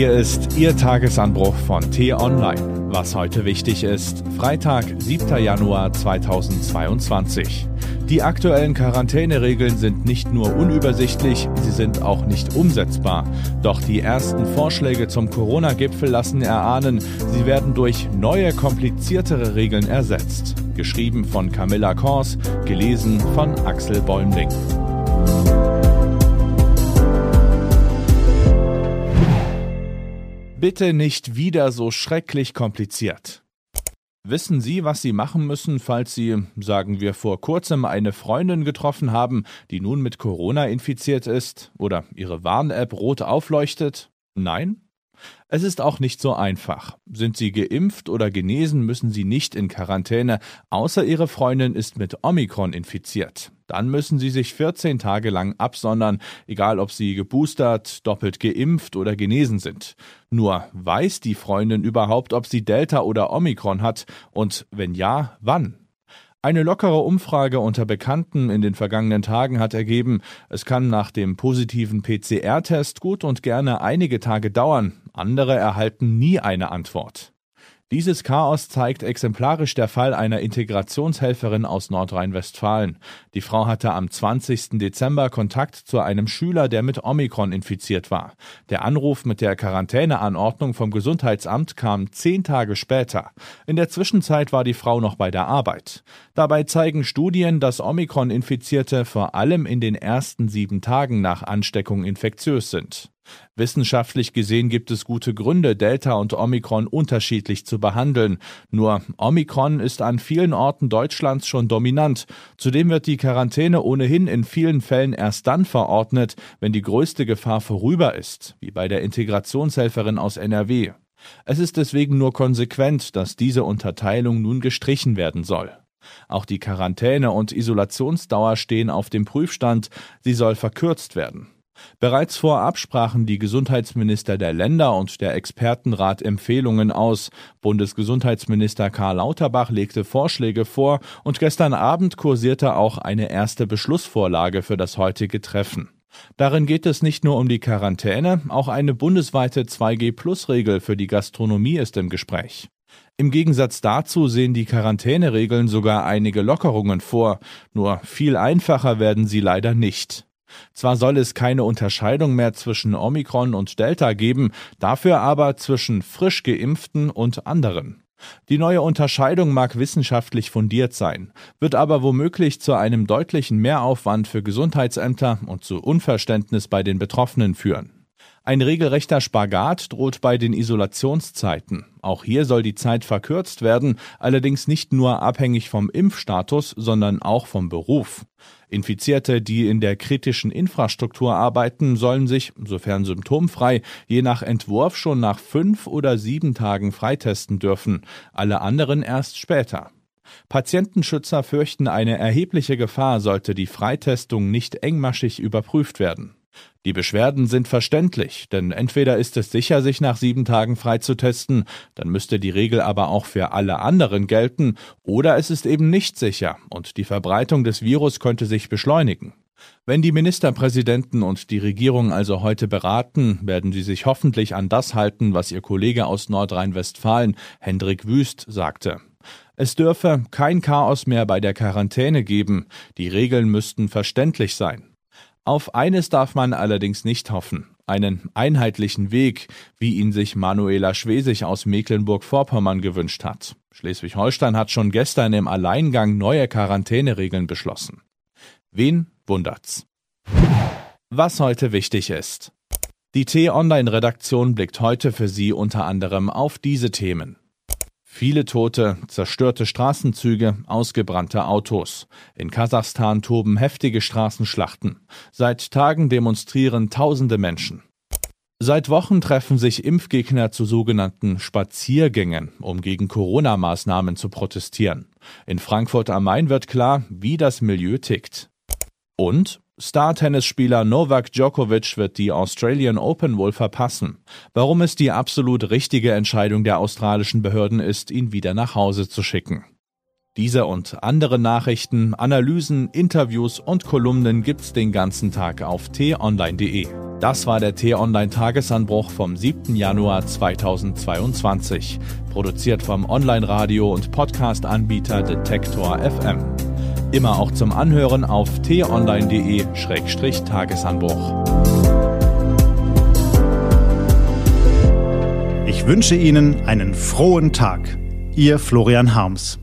Hier ist Ihr Tagesanbruch von T-Online. Was heute wichtig ist, Freitag, 7. Januar 2022. Die aktuellen Quarantäneregeln sind nicht nur unübersichtlich, sie sind auch nicht umsetzbar. Doch die ersten Vorschläge zum Corona-Gipfel lassen erahnen, sie werden durch neue, kompliziertere Regeln ersetzt. Geschrieben von Camilla Kors, gelesen von Axel Bäumling. Bitte nicht wieder so schrecklich kompliziert. Wissen Sie, was Sie machen müssen, falls Sie, sagen wir, vor kurzem eine Freundin getroffen haben, die nun mit Corona infiziert ist oder Ihre Warn-App rot aufleuchtet? Nein? Es ist auch nicht so einfach. Sind Sie geimpft oder genesen, müssen Sie nicht in Quarantäne, außer Ihre Freundin ist mit Omikron infiziert. Dann müssen Sie sich 14 Tage lang absondern, egal ob Sie geboostert, doppelt geimpft oder genesen sind. Nur weiß die Freundin überhaupt, ob sie Delta oder Omikron hat und wenn ja, wann? Eine lockere Umfrage unter Bekannten in den vergangenen Tagen hat ergeben, es kann nach dem positiven PCR-Test gut und gerne einige Tage dauern, andere erhalten nie eine Antwort. Dieses Chaos zeigt exemplarisch der Fall einer Integrationshelferin aus Nordrhein-Westfalen. Die Frau hatte am 20. Dezember Kontakt zu einem Schüler, der mit Omikron infiziert war. Der Anruf mit der Quarantäneanordnung vom Gesundheitsamt kam zehn Tage später. In der Zwischenzeit war die Frau noch bei der Arbeit. Dabei zeigen Studien, dass Omikron-Infizierte vor allem in den ersten sieben Tagen nach Ansteckung infektiös sind. Wissenschaftlich gesehen gibt es gute Gründe, Delta und Omikron unterschiedlich zu behandeln. Nur Omikron ist an vielen Orten Deutschlands schon dominant. Zudem wird die Quarantäne ohnehin in vielen Fällen erst dann verordnet, wenn die größte Gefahr vorüber ist, wie bei der Integrationshelferin aus NRW. Es ist deswegen nur konsequent, dass diese Unterteilung nun gestrichen werden soll. Auch die Quarantäne und Isolationsdauer stehen auf dem Prüfstand, sie soll verkürzt werden. Bereits vorab sprachen die Gesundheitsminister der Länder und der Expertenrat Empfehlungen aus. Bundesgesundheitsminister Karl Lauterbach legte Vorschläge vor und gestern Abend kursierte auch eine erste Beschlussvorlage für das heutige Treffen. Darin geht es nicht nur um die Quarantäne, auch eine bundesweite 2G-Plus-Regel für die Gastronomie ist im Gespräch. Im Gegensatz dazu sehen die Quarantäneregeln sogar einige Lockerungen vor, nur viel einfacher werden sie leider nicht. Zwar soll es keine Unterscheidung mehr zwischen Omikron und Delta geben, dafür aber zwischen frisch geimpften und anderen. Die neue Unterscheidung mag wissenschaftlich fundiert sein, wird aber womöglich zu einem deutlichen Mehraufwand für Gesundheitsämter und zu Unverständnis bei den Betroffenen führen. Ein regelrechter Spagat droht bei den Isolationszeiten. Auch hier soll die Zeit verkürzt werden, allerdings nicht nur abhängig vom Impfstatus, sondern auch vom Beruf. Infizierte, die in der kritischen Infrastruktur arbeiten, sollen sich, sofern symptomfrei, je nach Entwurf schon nach fünf oder sieben Tagen freitesten dürfen, alle anderen erst später. Patientenschützer fürchten eine erhebliche Gefahr, sollte die Freitestung nicht engmaschig überprüft werden. Die Beschwerden sind verständlich, denn entweder ist es sicher, sich nach sieben Tagen freizutesten, dann müsste die Regel aber auch für alle anderen gelten, oder es ist eben nicht sicher und die Verbreitung des Virus könnte sich beschleunigen. Wenn die Ministerpräsidenten und die Regierung also heute beraten, werden sie sich hoffentlich an das halten, was ihr Kollege aus Nordrhein-Westfalen, Hendrik Wüst, sagte. Es dürfe kein Chaos mehr bei der Quarantäne geben, die Regeln müssten verständlich sein. Auf eines darf man allerdings nicht hoffen, einen einheitlichen Weg, wie ihn sich Manuela Schwesig aus Mecklenburg-Vorpommern gewünscht hat. Schleswig-Holstein hat schon gestern im Alleingang neue Quarantäneregeln beschlossen. Wen wundert's? Was heute wichtig ist. Die T-Online-Redaktion blickt heute für Sie unter anderem auf diese Themen. Viele Tote, zerstörte Straßenzüge, ausgebrannte Autos. In Kasachstan toben heftige Straßenschlachten. Seit Tagen demonstrieren tausende Menschen. Seit Wochen treffen sich Impfgegner zu sogenannten Spaziergängen, um gegen Corona-Maßnahmen zu protestieren. In Frankfurt am Main wird klar, wie das Milieu tickt. Und Star-Tennisspieler Novak Djokovic wird die Australian Open wohl verpassen. Warum es die absolut richtige Entscheidung der australischen Behörden ist, ihn wieder nach Hause zu schicken. Diese und andere Nachrichten, Analysen, Interviews und Kolumnen gibt's den ganzen Tag auf t-online.de. Das war der T-Online-Tagesanbruch vom 7. Januar 2022. Produziert vom Online-Radio- und Podcast-Anbieter Detektor FM. Immer auch zum Anhören auf t-online.de-tagesanbruch. Ich wünsche Ihnen einen frohen Tag. Ihr Florian Harms.